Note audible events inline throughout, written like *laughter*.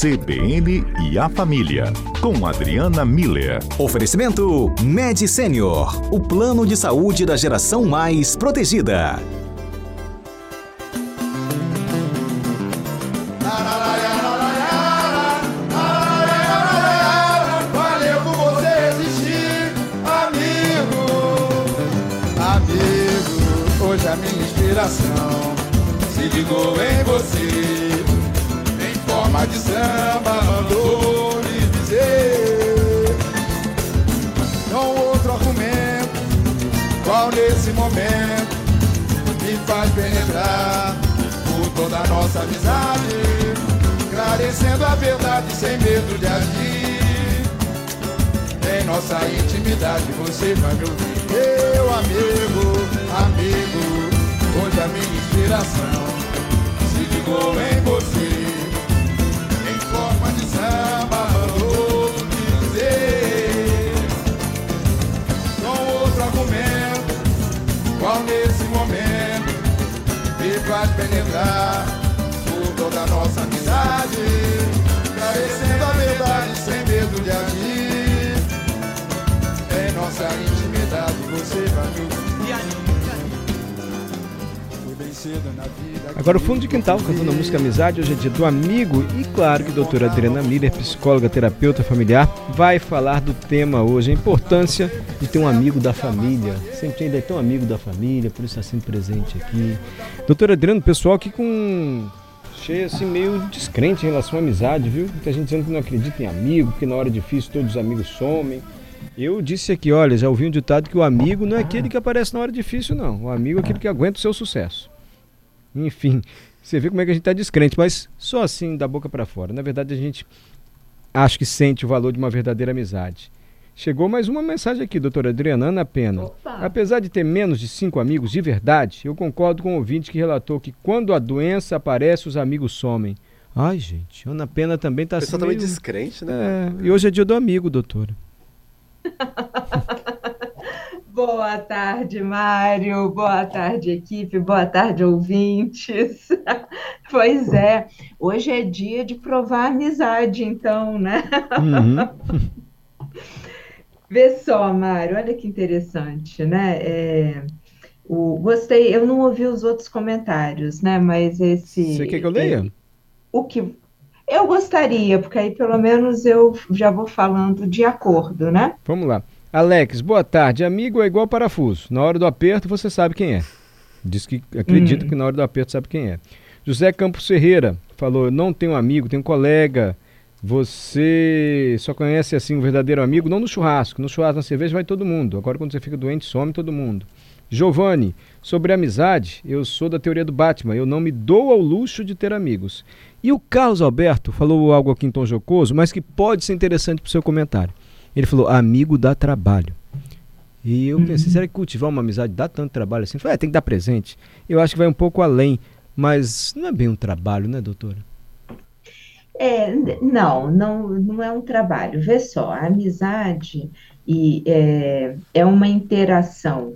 CBN e a Família, com Adriana Miller. Oferecimento Med Senior, o plano de saúde da geração mais protegida. Qual nesse momento me faz penetrar por toda a nossa amizade, esclarecendo a verdade sem medo de agir. Em nossa intimidade você vai me ouvir. Meu amigo, amigo, hoje a minha inspiração se ligou em você. Em forma de samba, nesse momento me faz penetrar Agora o Fundo de Quintal, cantando a música Amizade, hoje é dia do amigo e claro que a doutora Adriana Miller, psicóloga, terapeuta familiar, vai falar do tema hoje, a importância de ter um amigo da família. Sempre ainda é tão amigo da família, por isso está sempre presente aqui. Doutora Adriana, o pessoal aqui com cheio assim meio descrente em relação à amizade, viu? Muita gente dizendo que não acredita em amigo, que na hora difícil todos os amigos somem. Eu disse aqui, olha, já ouvi um ditado que o amigo não é aquele que aparece na hora difícil, não. O amigo é aquele que aguenta o seu sucesso. Enfim, você vê como é que a gente está descrente, mas só assim, da boca para fora. Na verdade, a gente acho que sente o valor de uma verdadeira amizade. Chegou mais uma mensagem aqui, doutora Adriana Ana Pena. Opa. Apesar de ter menos de cinco amigos de verdade, eu concordo com o ouvinte que relatou que quando a doença aparece, os amigos somem. Ai, gente, Ana Pena também está O assim. também meio- descrente, né? É, e hoje é dia do amigo, doutora. *laughs* Boa tarde, Mário. Boa tarde, equipe. Boa tarde, ouvintes. *laughs* Pois é, hoje é dia de provar amizade, então, né? Uhum. *laughs* Vê só, Mário, olha que interessante, né? É, o, gostei, eu não ouvi os outros comentários, né? Mas esse. Você quer que eu leia? O que eu gostaria, porque aí pelo menos eu já vou falando de acordo, né? Vamos lá. Alex, boa tarde. Amigo é igual parafuso. Na hora do aperto você sabe quem é. Diz que acredita Hum. que na hora do aperto sabe quem é. José Campos Ferreira falou: "Eu não tenho amigo, tenho colega. Você só conhece assim um verdadeiro amigo não no churrasco. No churrasco, na cerveja vai todo mundo. Agora quando você fica doente, some todo mundo." Giovanni, sobre amizade, eu sou da teoria do Batman. Eu não me dou ao luxo de ter amigos. E o Carlos Alberto falou algo aqui em tom jocoso, mas que pode ser interessante para o seu comentário. Ele falou, amigo dá trabalho. E eu pensei, será que cultivar uma amizade dá tanto trabalho assim? Eu Falei, é, tem que dar presente. Eu acho que vai um pouco além, mas não é bem um trabalho, né, doutora? É, não, não, não é um trabalho. Vê só, a amizade e, é, é uma interação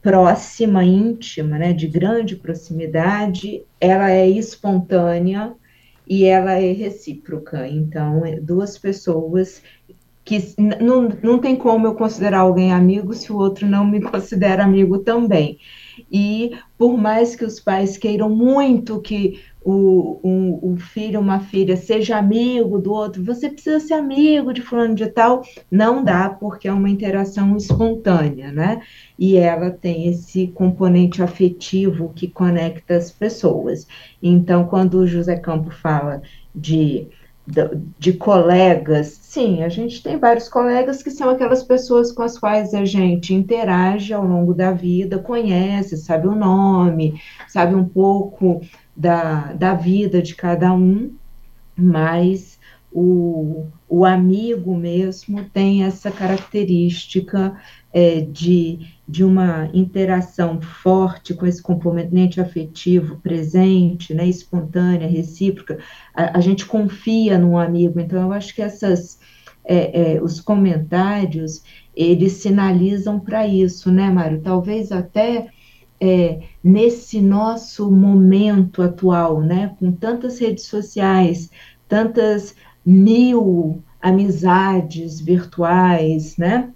próxima, íntima, né, de grande proximidade, ela é espontânea e ela é recíproca. Então, é duas pessoas que não, não tem como eu considerar alguém amigo se o outro não me *laughs* considera amigo também. E por mais que os pais queiram muito que o, um, o filho, uma filha, seja amigo do outro, você precisa ser amigo de fulano de tal, não dá, porque é uma interação espontânea, né? E ela tem esse componente afetivo que conecta as pessoas. Então, quando o José Campo fala de, de, colegas, sim, a gente tem vários colegas que são aquelas pessoas com as quais a gente interage ao longo da vida, conhece, sabe o nome, sabe um pouco da, da vida de cada um, mas o, o amigo mesmo tem essa característica é, de, de uma interação forte com esse componente afetivo presente, né, espontânea, recíproca. A, a gente confia num amigo, então eu acho que essas é, é, os comentários eles sinalizam para isso, né, Mário? Talvez até é, nesse nosso momento atual, né, com tantas redes sociais, tantas mil amizades virtuais, né?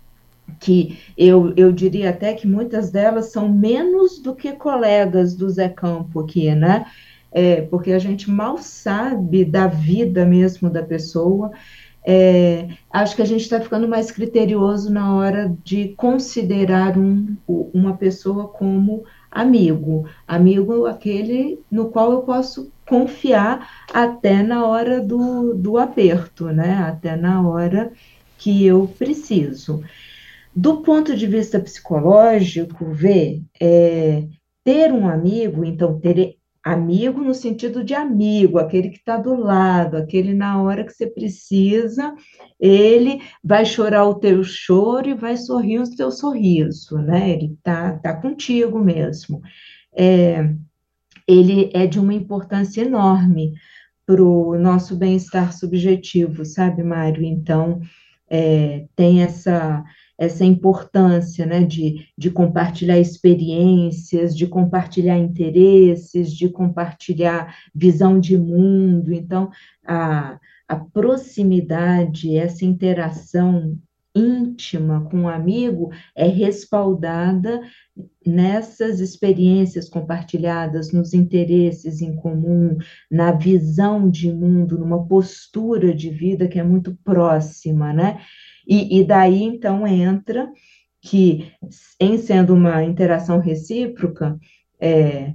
Que eu, eu diria até que muitas delas são menos do que colegas do Zé Campo aqui, né? É, porque a gente mal sabe da vida mesmo da pessoa. É, acho que a gente está ficando mais criterioso na hora de considerar um, uma pessoa como amigo. Amigo aquele no qual eu posso confiar até na hora do, do aperto, né? Até na hora que eu preciso. Do ponto de vista psicológico, ver, é, ter um amigo, então ter amigo no sentido de amigo, aquele que está do lado, aquele na hora que você precisa, ele vai chorar o teu choro e vai sorrir o teu sorriso, né? Ele tá, tá contigo mesmo. É, ele é de uma importância enorme para o nosso bem-estar subjetivo, sabe, Mário? Então, é, tem essa essa importância né, de, de compartilhar experiências, de compartilhar interesses, de compartilhar visão de mundo. Então, a, a proximidade, essa interação íntima com o um amigo é respaldada nessas experiências compartilhadas, nos interesses em comum, na visão de mundo, numa postura de vida que é muito próxima, né? E, e daí, então, entra que, em sendo uma interação recíproca, é,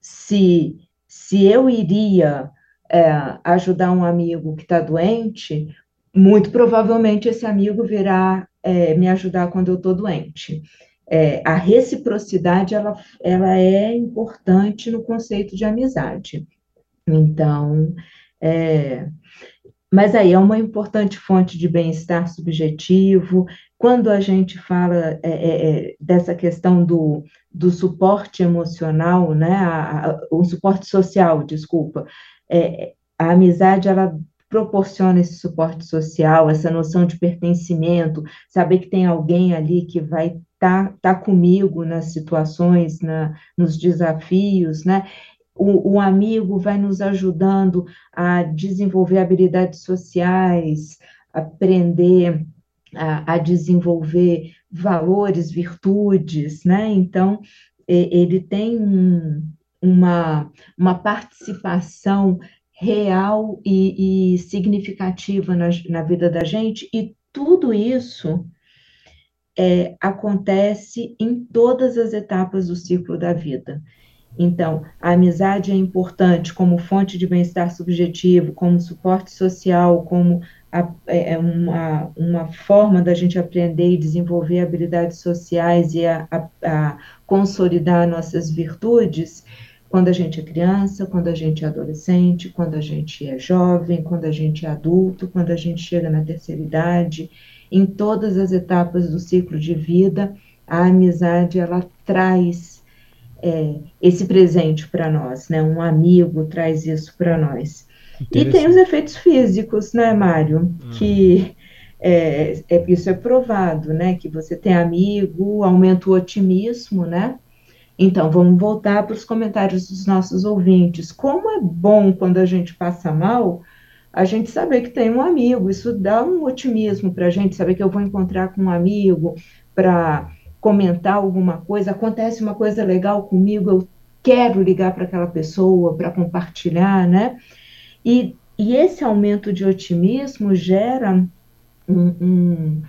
se, se eu iria é, ajudar um amigo que está doente, muito provavelmente esse amigo virá é, me ajudar quando eu estou doente. É, a reciprocidade ela, ela é importante no conceito de amizade. Então, é, mas aí é uma importante fonte de bem-estar subjetivo. Quando a gente fala é, é, é dessa questão do, do suporte emocional, né, a, a, o suporte social, desculpa, é, a amizade ela proporciona esse suporte social, essa noção de pertencimento, saber que tem alguém ali que vai estar tá, tá comigo nas situações, na, nos desafios, né? O, o amigo vai nos ajudando a desenvolver habilidades sociais, aprender a, a desenvolver valores, virtudes, né? Então, ele tem um, uma, uma participação real e, e significativa na, na, vida da gente, e tudo isso é, acontece em todas as etapas do ciclo da vida. Então, a amizade é importante como fonte de bem-estar subjetivo, como suporte social, como a, é, é uma, uma forma da gente aprender e desenvolver habilidades sociais e a, a, a consolidar nossas virtudes quando a gente é criança, quando a gente é adolescente, quando a gente é jovem, quando a gente é adulto, quando a gente chega na terceira idade, em todas as etapas do ciclo de vida, a amizade ela traz é, esse presente para nós, né? Um amigo traz isso para nós. E tem os efeitos físicos, né, Mário? Hum. Que é, é, isso é provado, né? Que você tem amigo, aumenta o otimismo, né? Então, vamos voltar para os comentários dos nossos ouvintes. Como é bom quando a gente passa mal, a gente saber que tem um amigo, isso dá um otimismo para a gente, saber que eu vou encontrar com um amigo para comentar alguma coisa, acontece uma coisa legal comigo, eu quero ligar para aquela pessoa para compartilhar, né? E, e esse aumento de otimismo gera um, um,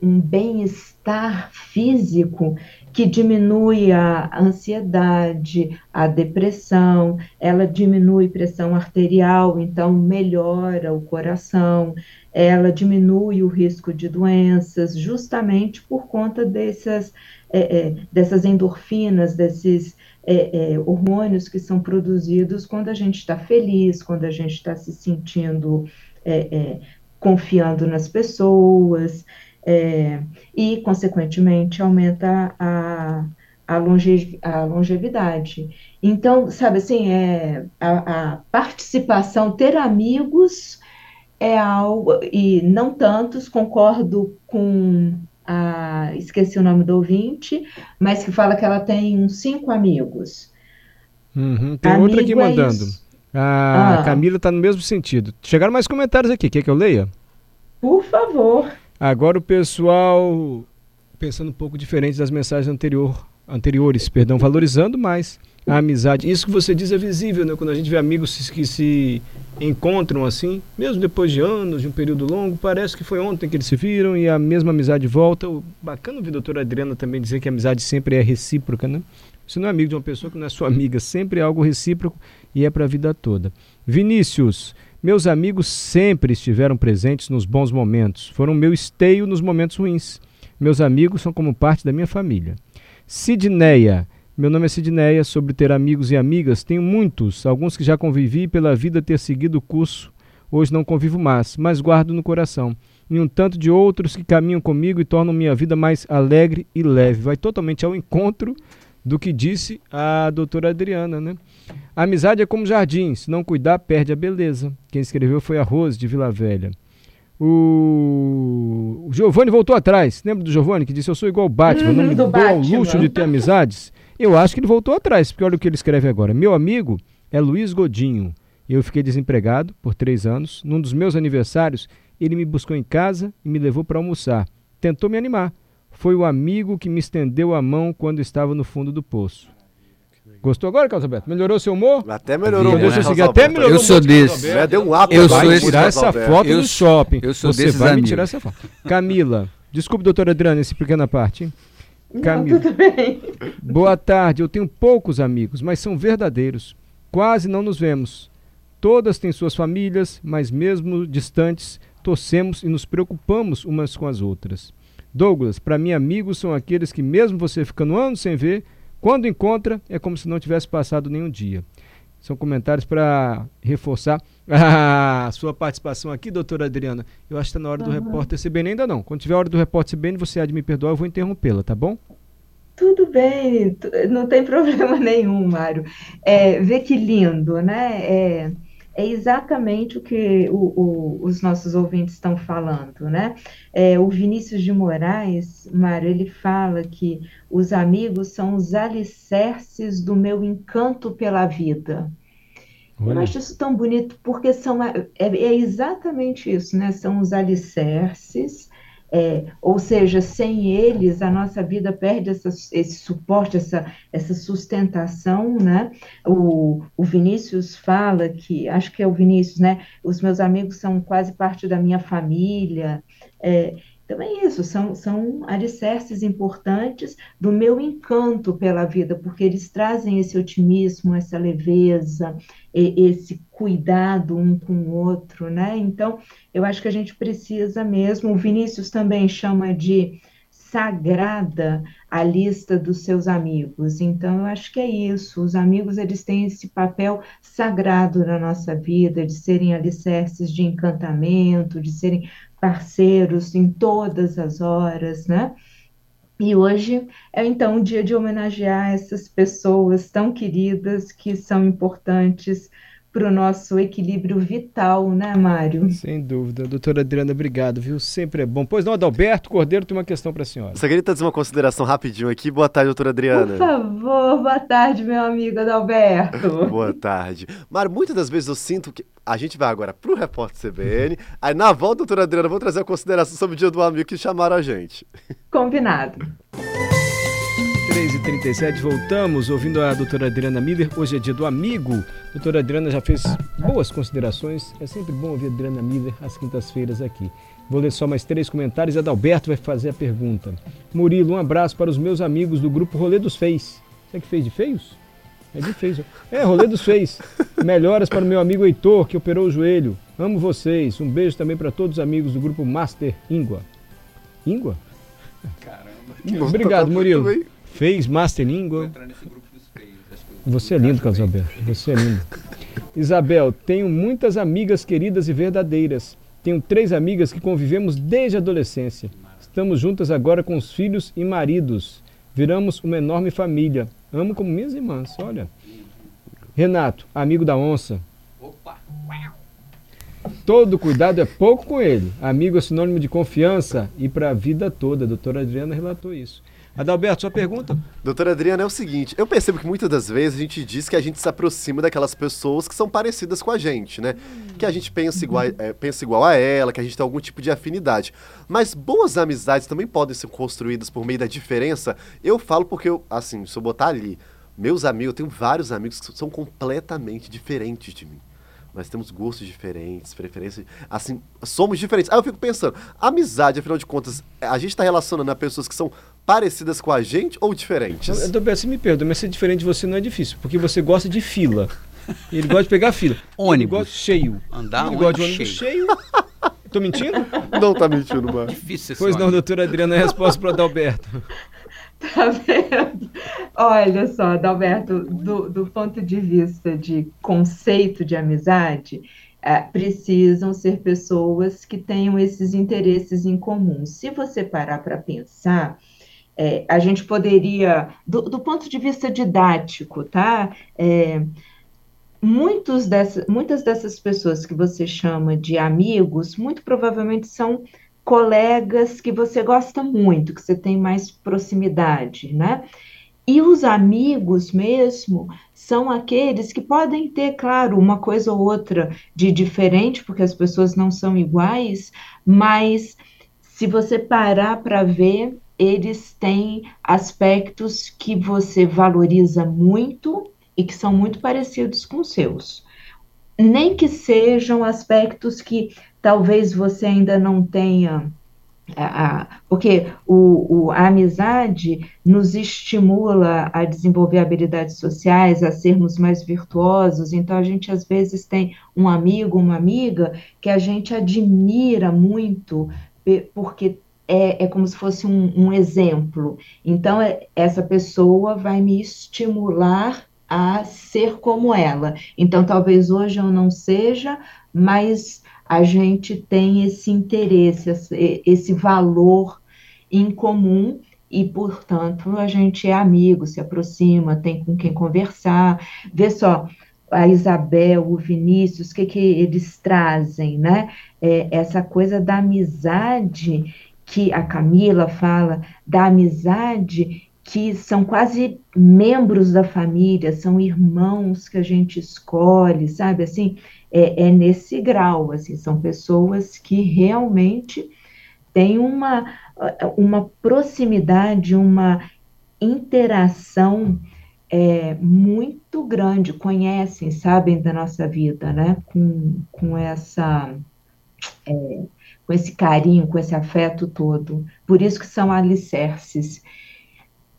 um bem-estar físico que diminui a ansiedade, a depressão, ela diminui pressão arterial, então melhora o coração, ela diminui o risco de doenças, justamente por conta dessas, é, é, dessas endorfinas, desses é, é hormônios que são produzidos quando a gente está feliz, quando a gente está se sentindo é, é, confiando nas pessoas e, consequentemente, aumenta a, a, longe, a longevidade. Então, sabe assim, é, a, a participação, ter amigos é algo, e não tantos, concordo com a, esqueci o nome do ouvinte, mas que fala que ela tem uns cinco amigos. Uhum, tem Amigo outra aqui mandando. A ah. Camila está no mesmo sentido. Chegaram mais comentários aqui. Quer que eu leia? Por favor. Agora o pessoal pensando um pouco diferente das mensagens anterior, anteriores, perdão, valorizando mais a amizade. Isso que você diz é visível, né? Quando a gente vê amigos que se encontram assim, mesmo depois de anos, de um período longo, parece que foi ontem que eles se viram e a mesma amizade volta. O bacana ouvir a doutora Adriana também dizer que a amizade sempre é recíproca, né? Você não é amigo de uma pessoa que não é sua amiga, sempre é algo recíproco e é para a vida toda. Vinícius, meus amigos sempre estiveram presentes nos bons momentos, foram meu esteio nos momentos ruins. Meus amigos são como parte da minha família. Sidneia, meu nome é Sidneia, sobre ter amigos e amigas, tenho muitos, alguns que já convivi pela vida ter seguido o curso, hoje não convivo mais, mas guardo no coração. E um tanto de outros que caminham comigo e tornam minha vida mais alegre e leve. Vai totalmente ao encontro do que disse a doutora Adriana, né? A amizade é como jardim, se não cuidar, perde a beleza. Quem escreveu foi a Rose de Vila Velha. O, o Giovanni voltou atrás. Lembra do Giovanni que disse: Eu sou igual Batman, uhum, não me dou ao luxo de ter amizades? Eu acho que ele voltou atrás, porque olha o que ele escreve agora. Meu amigo é Luiz Godinho. Eu fiquei desempregado por três anos. Num dos meus aniversários, ele me buscou em casa e me levou para almoçar. Tentou me animar foi o amigo que me estendeu a mão quando estava no fundo do poço. Gostou agora, Carlos Alberto? Melhorou seu humor? Até melhorou. Né? Seguir, até melhorou eu sou desse. É, deu um ato. Eu sou esse. tirar essa foto eu, no shopping. Eu sou Você vai amigos. me tirar essa foto. Camila. Desculpe, doutora Adriana, essa pequena parte. Camila. Não, tudo bem. Boa tarde. Eu tenho poucos amigos, mas são verdadeiros. Quase não nos vemos. Todas têm suas famílias, mas mesmo distantes, torcemos e nos preocupamos umas com as outras. Douglas, para mim, amigos são aqueles que, mesmo você ficando anos sem ver, quando encontra, é como se não tivesse passado nenhum dia. São comentários para reforçar *laughs* a sua participação aqui, doutora Adriana. Eu acho que está na hora uhum. do repórter CBN ainda não. Quando tiver a hora do repórter CBN, você há de me perdoar, eu vou interrompê-la, tá bom? Tudo bem, não tem *laughs* problema nenhum, Mário. É, vê que lindo, né? É, é exatamente o que o, o, os nossos ouvintes estão falando, né? É, o Vinícius de Moraes, Mário, ele fala que os amigos são os alicerces do meu encanto pela vida. Olha. Eu acho isso tão bonito, porque são, é, é exatamente isso, né? São os alicerces é, ou seja, sem eles a nossa vida perde essa, esse suporte, essa, essa sustentação, né? O, o Vinícius fala que, acho que é o Vinícius, né? Os meus amigos são quase parte da minha família. É, então é isso, são, são alicerces importantes do meu encanto pela vida, porque eles trazem esse otimismo, essa leveza, esse cuidado um com o outro, né? Então, eu acho que a gente precisa mesmo, o Vinícius também chama de sagrada a lista dos seus amigos. Então, eu acho que é isso. Os amigos, eles têm esse papel sagrado na nossa vida, de serem alicerces de encantamento, de serem parceiros em todas as horas, né? E hoje é então um dia de homenagear essas pessoas tão queridas que são importantes para o nosso equilíbrio vital, né, Mário? Sem dúvida. Doutora Adriana, obrigado, viu? Sempre é bom. Pois não, Adalberto Cordeiro tem uma questão para a senhora. Só queria fazer uma consideração rapidinho aqui. Boa tarde, doutora Adriana. Por favor, boa tarde, meu amigo Adalberto. *laughs* boa tarde. Mário, muitas das vezes eu sinto que a gente vai agora para o Repórter CBN, aí na volta, doutora Adriana, vou trazer a consideração sobre o dia do amigo que chamaram a gente. Combinado. 3h37, voltamos ouvindo a doutora Adriana Miller. Hoje é dia do amigo. A doutora Adriana já fez boas considerações. É sempre bom ouvir a Adriana Miller às quintas-feiras aqui. Vou ler só mais três comentários. Adalberto vai fazer a pergunta. Murilo, um abraço para os meus amigos do grupo Rolê dos Feis. Você que fez de feios? É de feios. É, Rolê dos Feis. Melhoras para o meu amigo Heitor, que operou o joelho. Amo vocês. Um beijo também para todos os amigos do grupo Master Ingua. Ingua? Caramba. Obrigado, Murilo fez Master Língua. Você é lindo, Carlos Alberto. Você é lindo. Isabel, tenho muitas amigas queridas e verdadeiras. Tenho três amigas que convivemos desde a adolescência. Estamos juntas agora com os filhos e maridos. Viramos uma enorme família. Amo como minhas irmãs, olha. Renato, amigo da onça. Opa! Todo cuidado é pouco com ele. Amigo é sinônimo de confiança e para a vida toda. A doutora Adriana relatou isso. Adalberto, sua pergunta? Doutora Adriana, é o seguinte, eu percebo que muitas das vezes a gente diz que a gente se aproxima daquelas pessoas que são parecidas com a gente, né? Que a gente pensa igual, é, pensa igual a ela, que a gente tem algum tipo de afinidade. Mas boas amizades também podem ser construídas por meio da diferença. Eu falo porque, eu, assim, se eu botar ali, meus amigos, eu tenho vários amigos que são completamente diferentes de mim. Nós temos gostos diferentes, preferências. Assim, somos diferentes. Aí eu fico pensando, amizade, afinal de contas, a gente está relacionando a pessoas que são parecidas com a gente ou diferentes? Então, você me perdoa, mas ser diferente de você não é difícil, porque você gosta de fila. Ele gosta de pegar fila. Ônibus. Ele gosta cheio. Andar Ele ônibus gosta de ônibus cheio. Tô mentindo? Não tá mentindo, mano. Difícil esse Pois não, doutora Adriana, a resposta para o Adalberto. *laughs* Tá vendo? Olha só, Adalberto, do, do ponto de vista de conceito de amizade, eh, precisam ser pessoas que tenham esses interesses em comum. Se você parar para pensar, eh, a gente poderia, do, do ponto de vista didático, tá? Eh, muitos dessa, muitas dessas pessoas que você chama de amigos, muito provavelmente são colegas que você gosta muito, que você tem mais proximidade, né? E os amigos mesmo são aqueles que podem ter, claro, uma coisa ou outra de diferente, porque as pessoas não são iguais, mas se você parar para ver, eles têm aspectos que você valoriza muito e que são muito parecidos com os seus. Nem que sejam aspectos que talvez você ainda não tenha. porque o, o- a amizade nos estimula a desenvolver habilidades sociais, a sermos mais virtuosos. Então, a gente às vezes tem um amigo, uma amiga que a gente admira muito, porque é, é como se fosse um, um exemplo. Então, é- essa pessoa vai me estimular a ser como ela. Então, talvez hoje eu não seja, mas a gente tem esse interesse, esse, valor em comum e, portanto, a gente é amigo, se aproxima, tem com quem conversar. Vê só, a Isabel, o Vinícius, o que, que eles trazem, né? É, essa coisa da amizade que a Camila fala, da amizade que são quase membros da família, são irmãos que a gente escolhe, sabe? Assim, é, é nesse grau, assim, são pessoas que realmente têm uma, uma proximidade, uma interação é, muito grande, conhecem, sabem da nossa vida, né? Com, com essa. é, com esse carinho, com esse afeto todo. Por isso que são alicerces.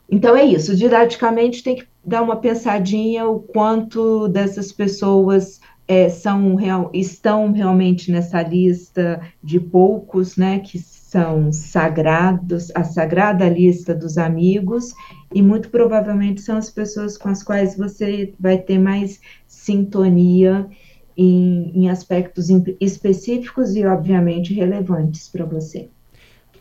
Então é isso, didaticamente tem que dar uma pensadinha o quanto dessas pessoas é, são real, estão realmente nessa lista de poucos, né, que são sagrados, a sagrada lista dos amigos, e muito provavelmente são as pessoas com as quais você vai ter mais sintonia em, em aspectos específicos e, obviamente, relevantes para você.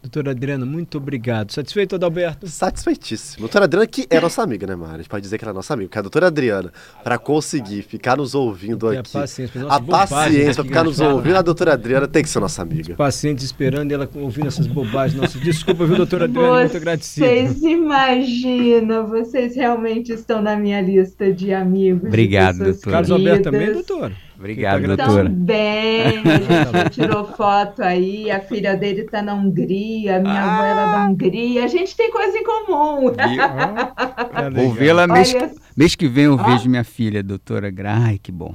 Doutora Adriana, muito obrigado. Satisfeito, Adalberto? Satisfeitíssimo. Doutora Adriana, que é nossa amiga, né, Mara? A gente pode dizer que ela é nossa amiga. Porque a doutora Adriana, para conseguir ficar nos ouvindo Tem a aqui, paciência, a bobagem paciência aqui para que ficar nos ouvindo, a doutora Adriana tem que ser nossa amiga. Pacientes esperando e ela ouvindo essas bobagens. Nossa, desculpa, viu, doutora Adriana? Muito agradecido. Vocês imaginam, vocês realmente estão na minha lista de amigos. de Obrigado, pessoas doutora. Carlos Alberto também, queridas. Obrigado, Tá doutora. Também, a gente já tirou foto aí, a filha dele está na Hungria, a minha avó era da Hungria, a gente tem coisa em comum. É *laughs* Vou legal. vê-la mês, mês que vem eu vejo minha filha, doutora Gra. Ai, que bom.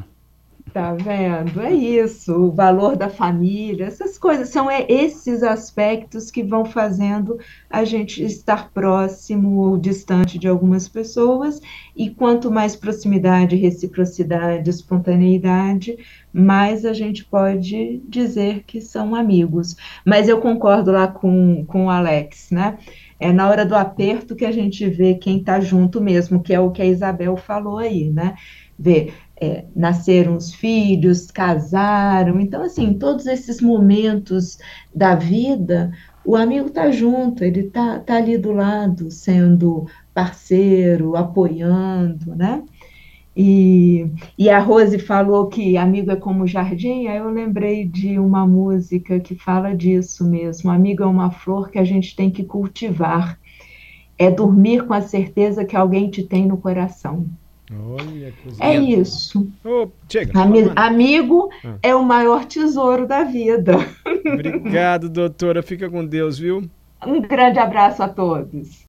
Tá vendo? É isso, o valor da família, essas coisas, são é, esses aspectos que vão fazendo a gente estar próximo ou distante de algumas pessoas, e quanto mais proximidade, reciprocidade, espontaneidade, mais a gente pode dizer que são amigos. Mas eu concordo lá com, com o Alex, né? É na hora do aperto que a gente vê quem está junto mesmo, que é o que a Isabel falou aí, né? Vê, é, nasceram os filhos, casaram. Então, assim, todos esses momentos da vida, o amigo está junto, ele está tá ali do lado, sendo parceiro, apoiando, né? E, e a Rose falou que amigo é como jardim, aí eu lembrei de uma música que fala disso mesmo. Amigo é uma flor que a gente tem que cultivar. é dormir com a certeza que alguém te tem no coração. Olha, coisa É linda. isso. Ô, chega. Ami- Amanda. amigo Ah. é o maior tesouro da vida. *laughs* Obrigado, doutora. Fica com Deus, viu? Um grande abraço a todos.